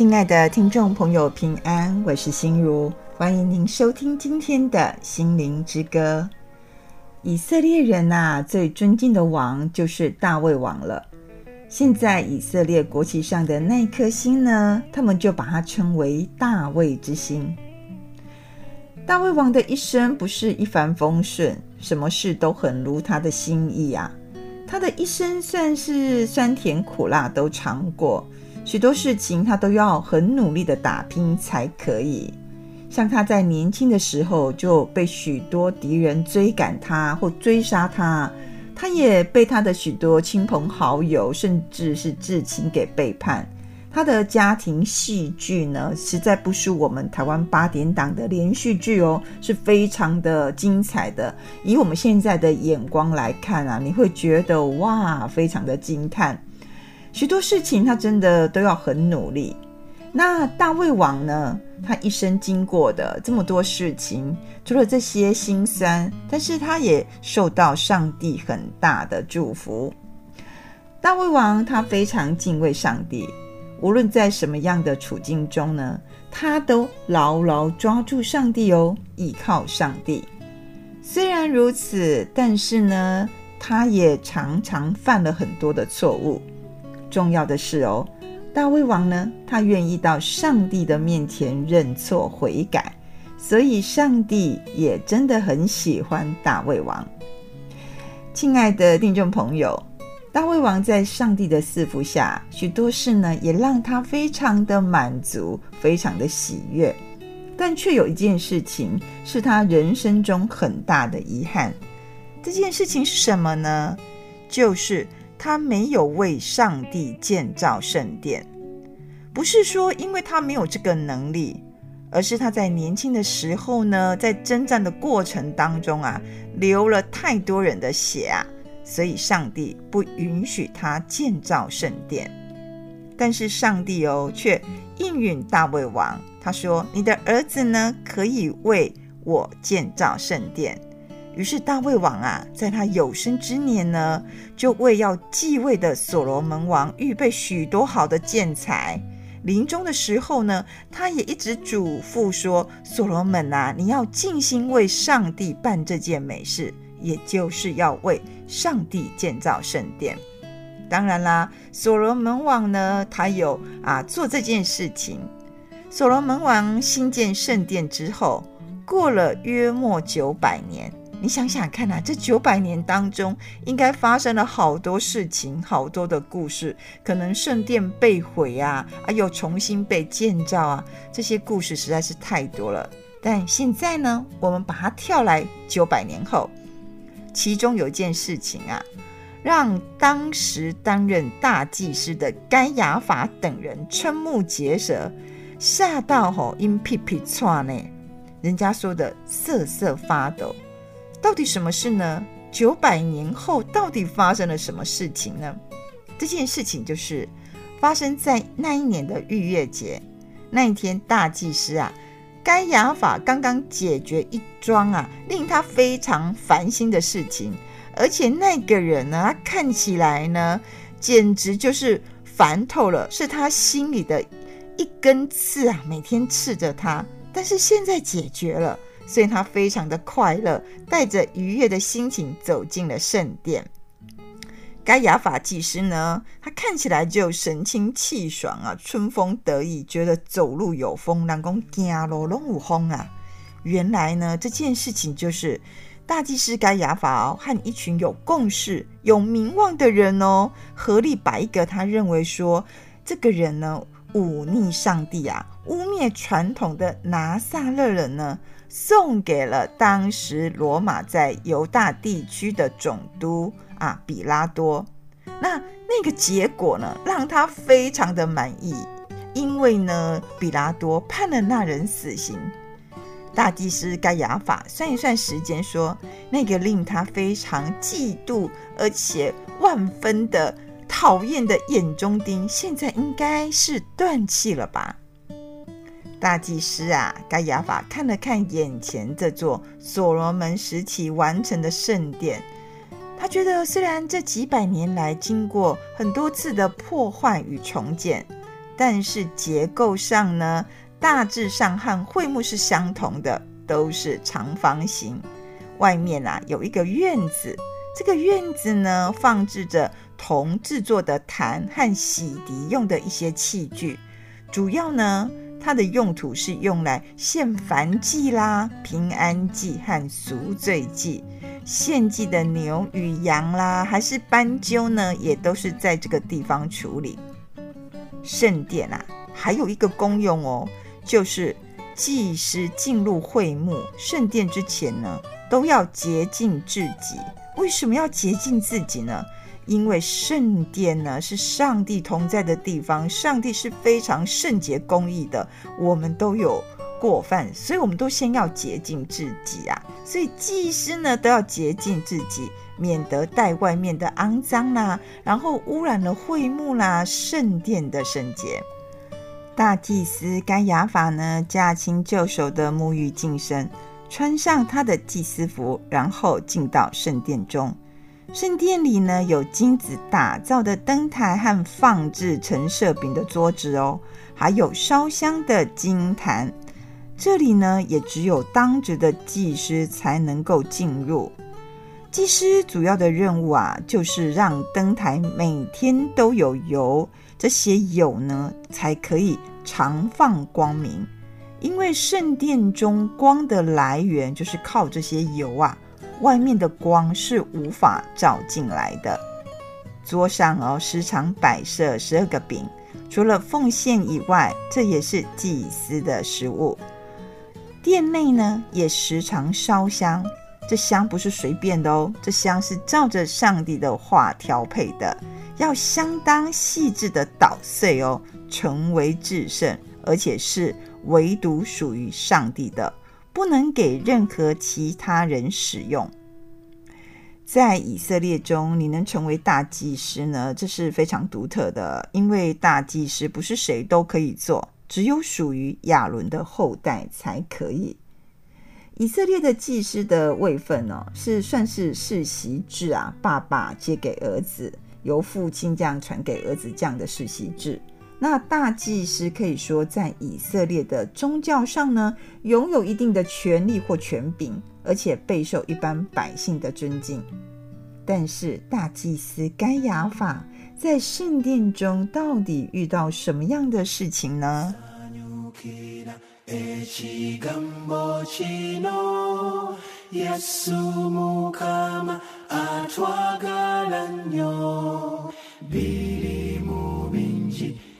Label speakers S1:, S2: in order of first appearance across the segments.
S1: 亲爱的听众朋友，平安，我是心如，欢迎您收听今天的心灵之歌。以色列人呐、啊，最尊敬的王就是大卫王了。现在以色列国旗上的那颗星呢，他们就把它称为大卫之星。大卫王的一生不是一帆风顺，什么事都很如他的心意啊。他的一生算是酸甜苦辣都尝过。许多事情他都要很努力的打拼才可以。像他在年轻的时候就被许多敌人追赶他或追杀他，他也被他的许多亲朋好友甚至是至亲给背叛。他的家庭戏剧呢，实在不输我们台湾八点档的连续剧哦，是非常的精彩的。以我们现在的眼光来看啊，你会觉得哇，非常的惊叹。许多事情他真的都要很努力。那大卫王呢？他一生经过的这么多事情，除了这些辛酸，但是他也受到上帝很大的祝福。大卫王他非常敬畏上帝，无论在什么样的处境中呢，他都牢牢抓住上帝哦，依靠上帝。虽然如此，但是呢，他也常常犯了很多的错误。重要的是哦，大卫王呢，他愿意到上帝的面前认错悔改，所以上帝也真的很喜欢大卫王。亲爱的听众朋友，大卫王在上帝的赐福下，许多事呢也让他非常的满足，非常的喜悦。但却有一件事情是他人生中很大的遗憾。这件事情是什么呢？就是。他没有为上帝建造圣殿，不是说因为他没有这个能力，而是他在年轻的时候呢，在征战的过程当中啊，流了太多人的血啊，所以上帝不允许他建造圣殿。但是上帝哦，却应允大卫王，他说：“你的儿子呢，可以为我建造圣殿。”于是大卫王啊，在他有生之年呢，就为要继位的所罗门王预备许多好的建材。临终的时候呢，他也一直嘱咐说：“所罗门啊，你要尽心为上帝办这件美事，也就是要为上帝建造圣殿。”当然啦，所罗门王呢，他有啊做这件事情。所罗门王兴建圣殿之后，过了约莫九百年。你想想看啊，这九百年当中，应该发生了好多事情，好多的故事。可能圣殿被毁啊，啊，又重新被建造啊，这些故事实在是太多了。但现在呢，我们把它跳来九百年后，其中有一件事情啊，让当时担任大祭司的该亚法等人瞠目结舌，吓到吼因屁屁剉呢，人家说的瑟瑟发抖。到底什么事呢？九百年后到底发生了什么事情呢？这件事情就是发生在那一年的逾越节那一天，大祭司啊，该亚法刚刚解决一桩啊令他非常烦心的事情，而且那个人呢，他看起来呢，简直就是烦透了，是他心里的一根刺啊，每天刺着他，但是现在解决了。所以他非常的快乐，带着愉悦的心情走进了圣殿。该亚法祭司呢，他看起来就神清气爽啊，春风得意，觉得走路有风，人讲走路拢有风啊。原来呢，这件事情就是大祭司该亚法哦，和一群有共识、有名望的人哦，合力把一个他认为说这个人呢，忤逆上帝啊，污蔑传统的拿撒勒人呢。送给了当时罗马在犹大地区的总督啊，比拉多。那那个结果呢，让他非常的满意，因为呢，比拉多判了那人死刑。大祭司该亚法算一算时间，说那个令他非常嫉妒而且万分的讨厌的眼中钉，现在应该是断气了吧。大祭司啊，该亚法看了看眼前这座所罗门时期完成的圣殿，他觉得虽然这几百年来经过很多次的破坏与重建，但是结构上呢，大致上和会幕是相同的，都是长方形。外面啊有一个院子，这个院子呢放置着铜制作的坛和洗涤用的一些器具，主要呢它的用途是用来献燔祭啦、平安祭和赎罪祭。献祭的牛与羊啦，还是斑鸠呢，也都是在这个地方处理。圣殿啊，还有一个功用哦，就是祭司进入会幕圣殿之前呢，都要洁净自己。为什么要洁净自己呢？因为圣殿呢是上帝同在的地方，上帝是非常圣洁公义的，我们都有过犯，所以我们都先要洁净自己啊。所以祭司呢都要洁净自己，免得带外面的肮脏啦，然后污染了会幕啦、圣殿的圣洁。大祭司该亚法呢驾轻就熟的沐浴净身，穿上他的祭司服，然后进到圣殿中。圣殿里呢有金子打造的灯台和放置陈设饼的桌子哦，还有烧香的金坛。这里呢，也只有当值的祭司才能够进入。祭司主要的任务啊，就是让灯台每天都有油，这些油呢，才可以常放光明。因为圣殿中光的来源就是靠这些油啊，外面的光是无法照进来的。桌上哦，时常摆设十二个饼，除了奉献以外，这也是祭司的食物。殿内呢，也时常烧香，这香不是随便的哦，这香是照着上帝的话调配的，要相当细致的捣碎哦，成为至圣，而且是唯独属于上帝的，不能给任何其他人使用。在以色列中，你能成为大祭司呢？这是非常独特的，因为大祭司不是谁都可以做。只有属于亚伦的后代才可以。以色列的祭司的位分呢、哦，是算是世袭制啊，爸爸接给儿子，由父亲这样传给儿子这样的世袭制。那大祭司可以说在以色列的宗教上呢，拥有一定的权力或权柄，而且备受一般百姓的尊敬。但是大祭司该亚法。在圣殿中，到底遇到什么样的事情呢？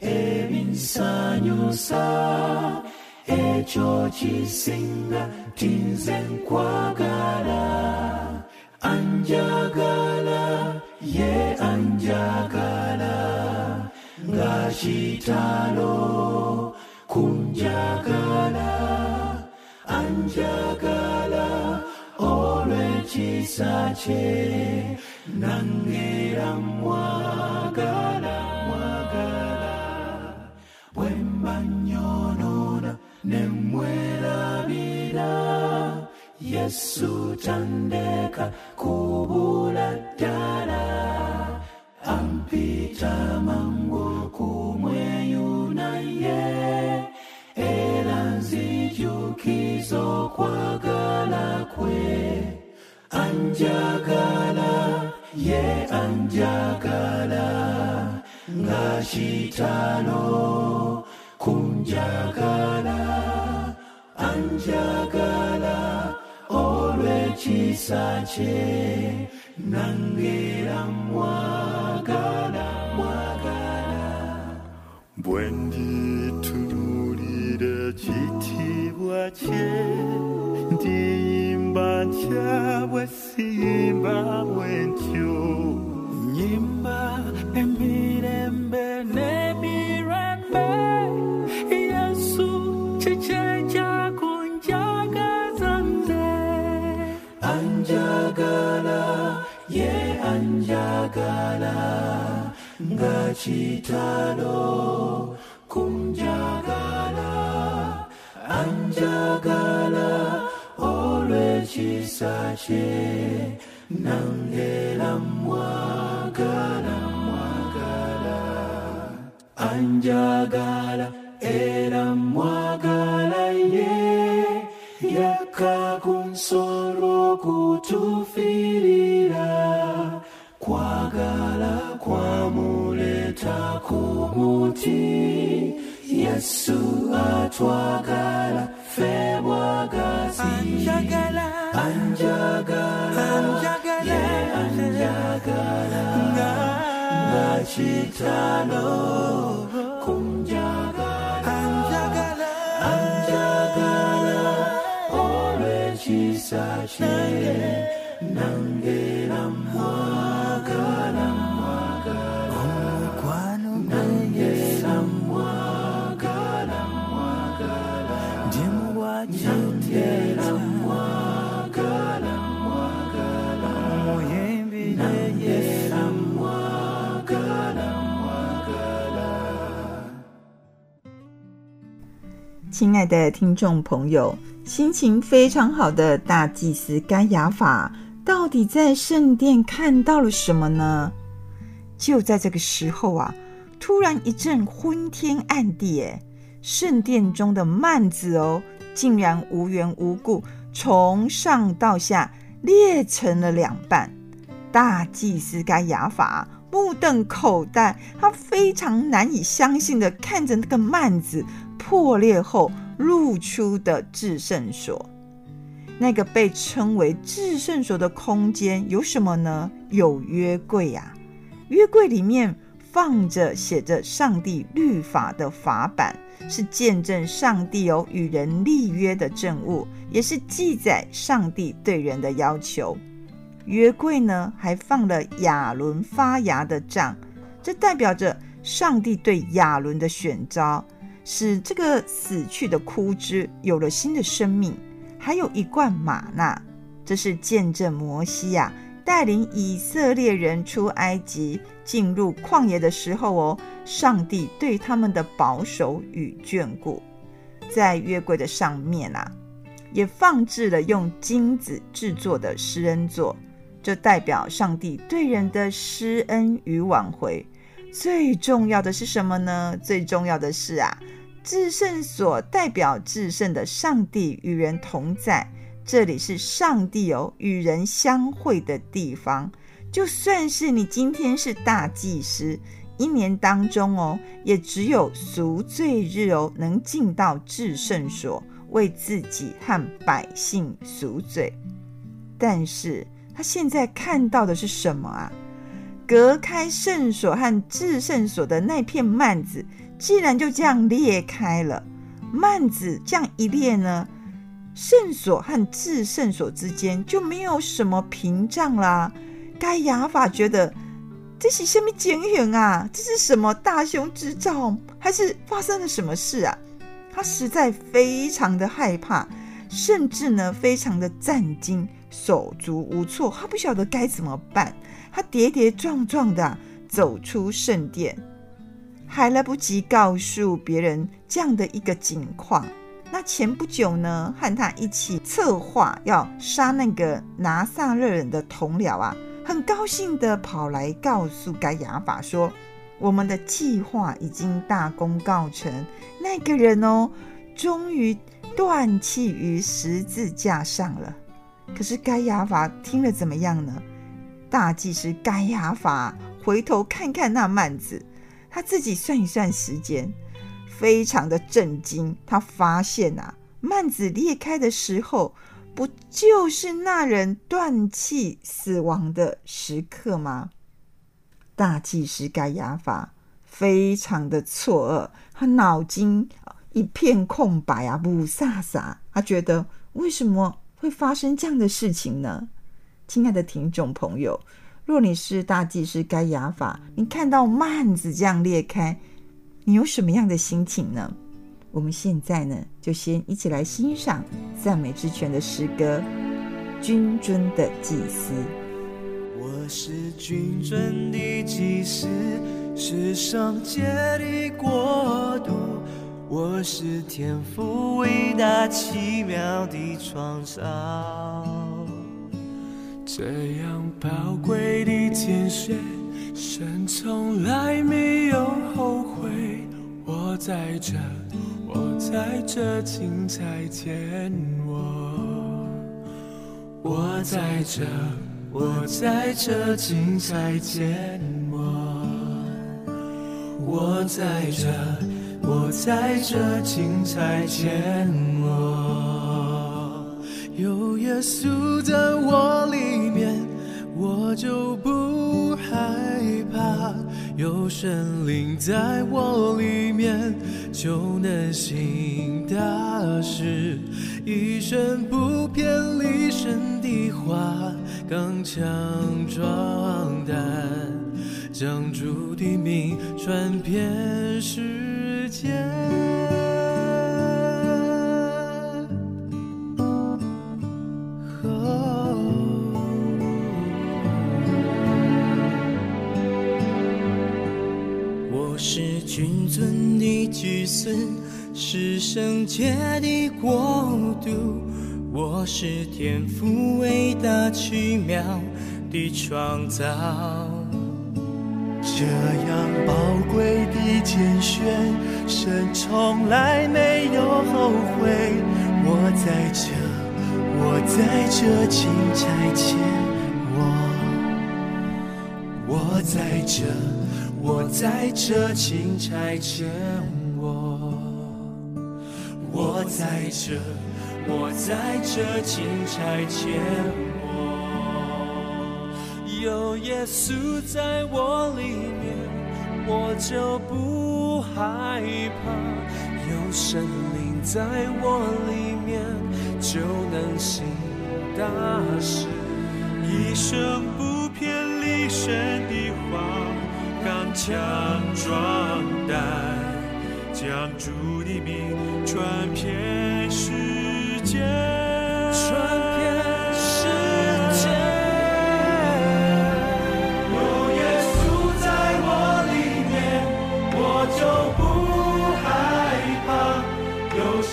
S2: ebinsanyusa ekyo kisinga tinze nkwagala. Anjagala ye anjagala. Nga kitalo kunjagala. Anjagala olw'ekisa kye nangeera mwagala. nemwerabira yesu tandeka kubula ddala ampita mangu kumweyuna ye era nzijukiza okwagala kwe. Anjagala ye anjagala nga kitano kunjagala anjagala olw'ekisa kye nangera mwagala mwagala. Bwe nditunuulira ekitiibwa kye ndiyimba ntya bwe siyimba bwe anjagala nga kitalo kunjagala anjagala olw'ekisa kye nangera mwagala mwagala anjagala era mwagala ye yakakunsoro kutufirira kwagala Kumuti, Yesu atwagala Fe bwagazi Anjagala Anjagala Anjagala Ye anjagala. Nga chitano Kumjagala Anjagala Anjagala Olwe chisa
S1: chie 爱的听众朋友，心情非常好的大祭司该亚法，到底在圣殿看到了什么呢？就在这个时候啊，突然一阵昏天暗地，哎，圣殿中的幔子哦，竟然无缘无故从上到下裂成了两半。大祭司该亚法目瞪口呆，他非常难以相信的看着那个幔子。破裂后露出的至圣所，那个被称为至圣所的空间有什么呢？有约柜呀、啊，约柜里面放着写着上帝律法的法版，是见证上帝有与人立约的证物，也是记载上帝对人的要求。约柜呢，还放了亚伦发芽的杖，这代表着上帝对亚伦的选召。使这个死去的枯枝有了新的生命，还有一罐吗哪，这是见证摩西呀、啊、带领以色列人出埃及进入旷野的时候哦，上帝对他们的保守与眷顾。在约柜的上面啊，也放置了用金子制作的施恩座，这代表上帝对人的施恩与挽回。最重要的是什么呢？最重要的是啊。至圣所代表至圣的上帝与人同在，这里是上帝哦与人相会的地方。就算是你今天是大祭司，一年当中哦，也只有赎罪日哦，能进到至圣所为自己和百姓赎罪。但是他现在看到的是什么啊？隔开圣所和至圣所的那片幔子。既然就这样裂开了，幔子这样一裂呢，圣所和至圣所之间就没有什么屏障啦。该亚法觉得这是什么情形啊？这是什么大凶之兆？还是发生了什么事啊？他实在非常的害怕，甚至呢非常的战惊，手足无措，他不晓得该怎么办。他跌跌撞撞的走出圣殿。还来不及告诉别人这样的一个景况，那前不久呢，和他一起策划要杀那个拿撒勒人的同僚啊，很高兴的跑来告诉该亚法说：“我们的计划已经大功告成，那个人哦，终于断气于十字架上了。”可是该亚法听了怎么样呢？大祭司该亚法回头看看那幔子。他自己算一算时间，非常的震惊。他发现啊，幔子裂开的时候，不就是那人断气死亡的时刻吗？大祭司该亚法非常的错愕，他脑筋一片空白啊，不飒飒。他觉得为什么会发生这样的事情呢？亲爱的听众朋友。若你是大祭司该亚法，你看到幔子这样裂开，你有什么样的心情呢？我们现在呢，就先一起来欣赏赞美之泉的诗歌《君尊的祭司》。
S2: 我是君尊的祭司，是上界的国度，我是天父伟大奇妙的创造。这样宝贵的拣选，神从来没有后悔。我在这，我在这，请再见我。我在这，我在这，请再见我。我在这，我在这，请再见我。有耶稣在我，我就不害怕。有神灵在我里面，就能行大事。一生不偏离神的话，刚强壮胆，将主的名传遍世界。祭司是圣洁的国度，我是天赋伟大奇妙的创造。这样宝贵的拣选，神从来没有后悔。我在这，我在这，请差遣我。我在这，我在这，请差遣我。我在这，我在这，请差遣我。有耶稣在我里面，我就不害怕。有神灵在我里面，就能行大事。一生不偏离神的话，强壮胆。将主的名传遍世界，传遍世界。有耶稣在我里面，我就不害怕。有神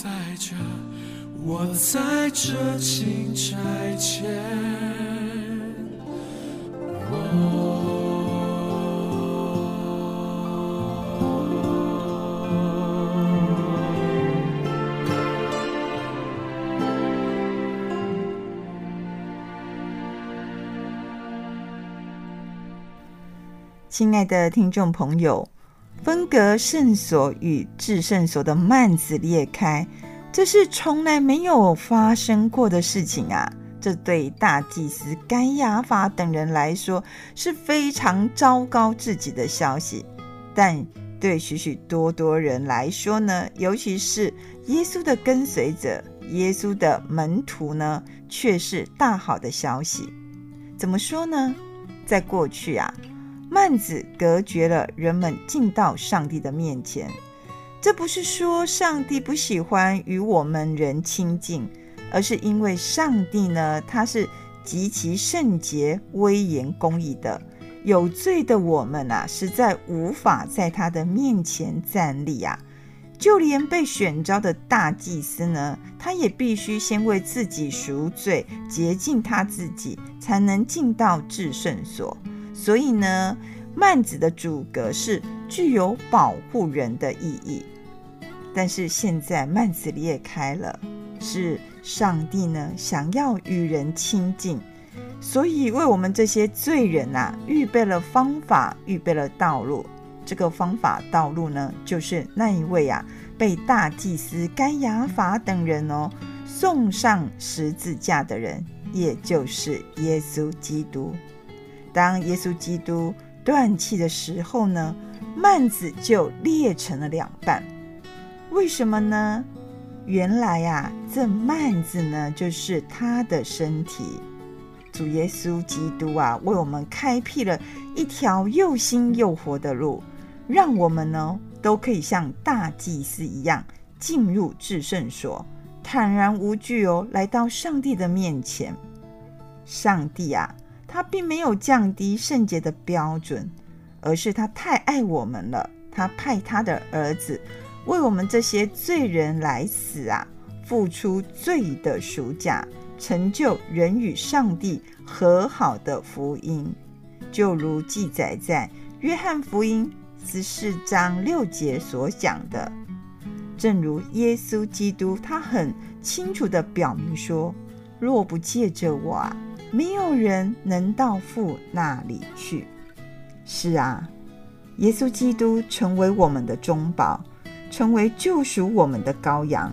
S2: 在这，我在这，请差遣。
S1: 亲爱的听众朋友，分隔圣所与至圣所的幔子裂开，这是从来没有发生过的事情啊！这对大祭司该亚法等人来说是非常糟糕自己的消息，但对许许多多人来说呢，尤其是耶稣的跟随者、耶稣的门徒呢，却是大好的消息。怎么说呢？在过去啊。幔子隔绝了人们进到上帝的面前，这不是说上帝不喜欢与我们人亲近，而是因为上帝呢，他是极其圣洁、威严、公义的。有罪的我们啊，实在无法在他的面前站立啊。就连被选召的大祭司呢，他也必须先为自己赎罪，洁净他自己，才能进到至圣所。所以呢，幔子的主格是具有保护人的意义。但是现在幔子裂开了，是上帝呢想要与人亲近，所以为我们这些罪人啊预备了方法，预备了道路。这个方法道路呢，就是那一位啊被大祭司该亚法等人哦送上十字架的人，也就是耶稣基督。当耶稣基督断气的时候呢，幔子就裂成了两半。为什么呢？原来呀、啊，这幔子呢，就是他的身体。主耶稣基督啊，为我们开辟了一条又新又活的路，让我们呢都可以像大祭司一样进入至圣所，坦然无惧哦，来到上帝的面前。上帝啊，他并没有降低圣洁的标准，而是他太爱我们了，他派他的儿子为我们这些罪人来死啊，付出罪的赎价。成就人与上帝和好的福音，就如记载在约翰福音十四章六节所讲的。正如耶稣基督，他很清楚地表明说：“若不借着我啊，没有人能到父那里去。”是啊，耶稣基督成为我们的中保，成为救赎我们的羔羊，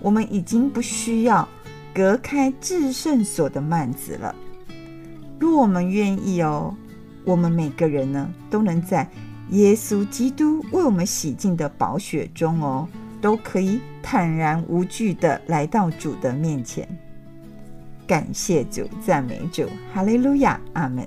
S1: 我们已经不需要。隔开至圣所的幔子了。若我们愿意哦，我们每个人呢，都能在耶稣基督为我们洗净的宝血中哦，都可以坦然无惧的来到主的面前。感谢主，赞美主，哈利路亚，阿门。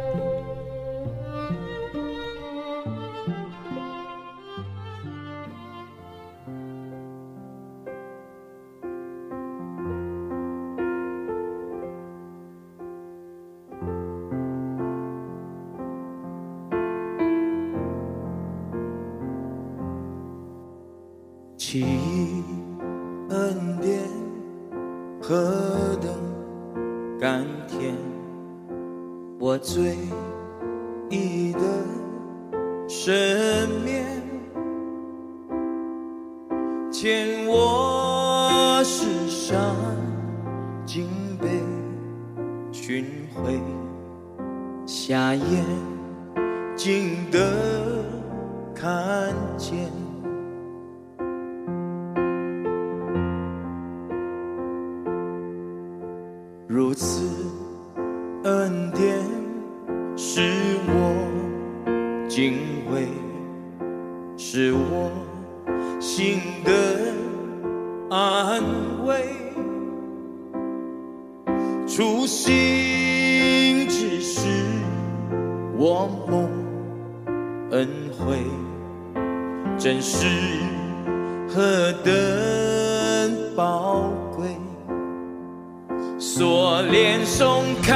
S3: 其恩典何等甘甜，我最意的赦免，牵我世上尽被寻回，瞎眼竟得我蒙恩惠，真是何等宝贵。锁链松开，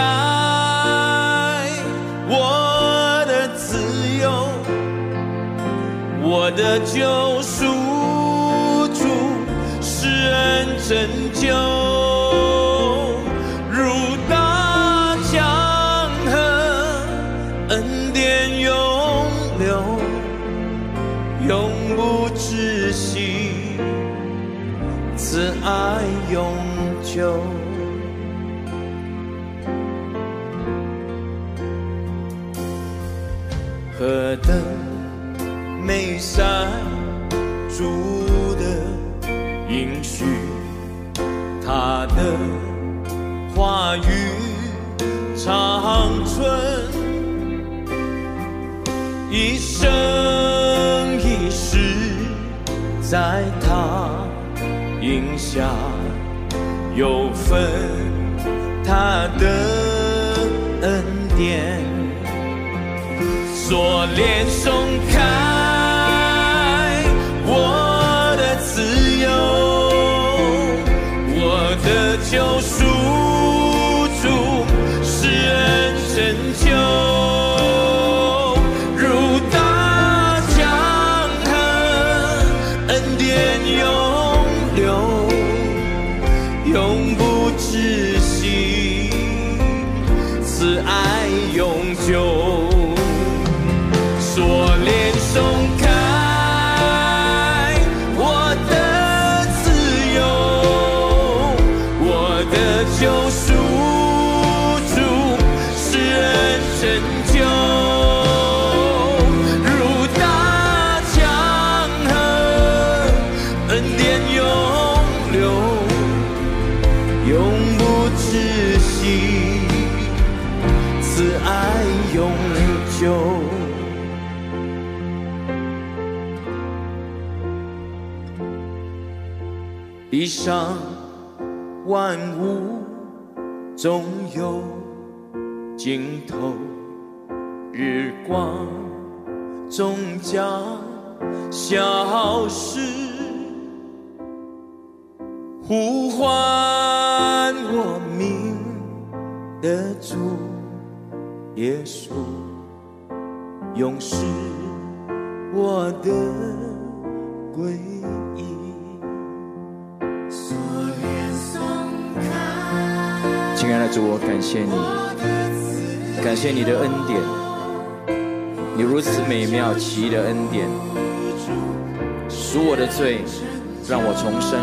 S3: 我的自由，我的救赎主是恩拯久，何等美善主的应许，他的话语长存，一生一世在他。荫下有份他的恩典，锁链松地上万物总有尽头，日光终将消失。呼唤我名的主耶稣，永是我的归爱主，我感谢你，感谢你的恩典，你如此美妙奇异的恩典，赎我的罪，让我重生。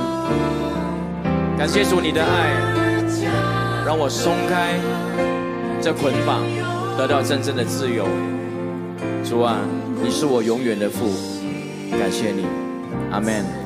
S3: 感谢主你的爱，让我松开这捆绑，得到真正的自由。主啊，你是我永远的父，感谢你，阿门。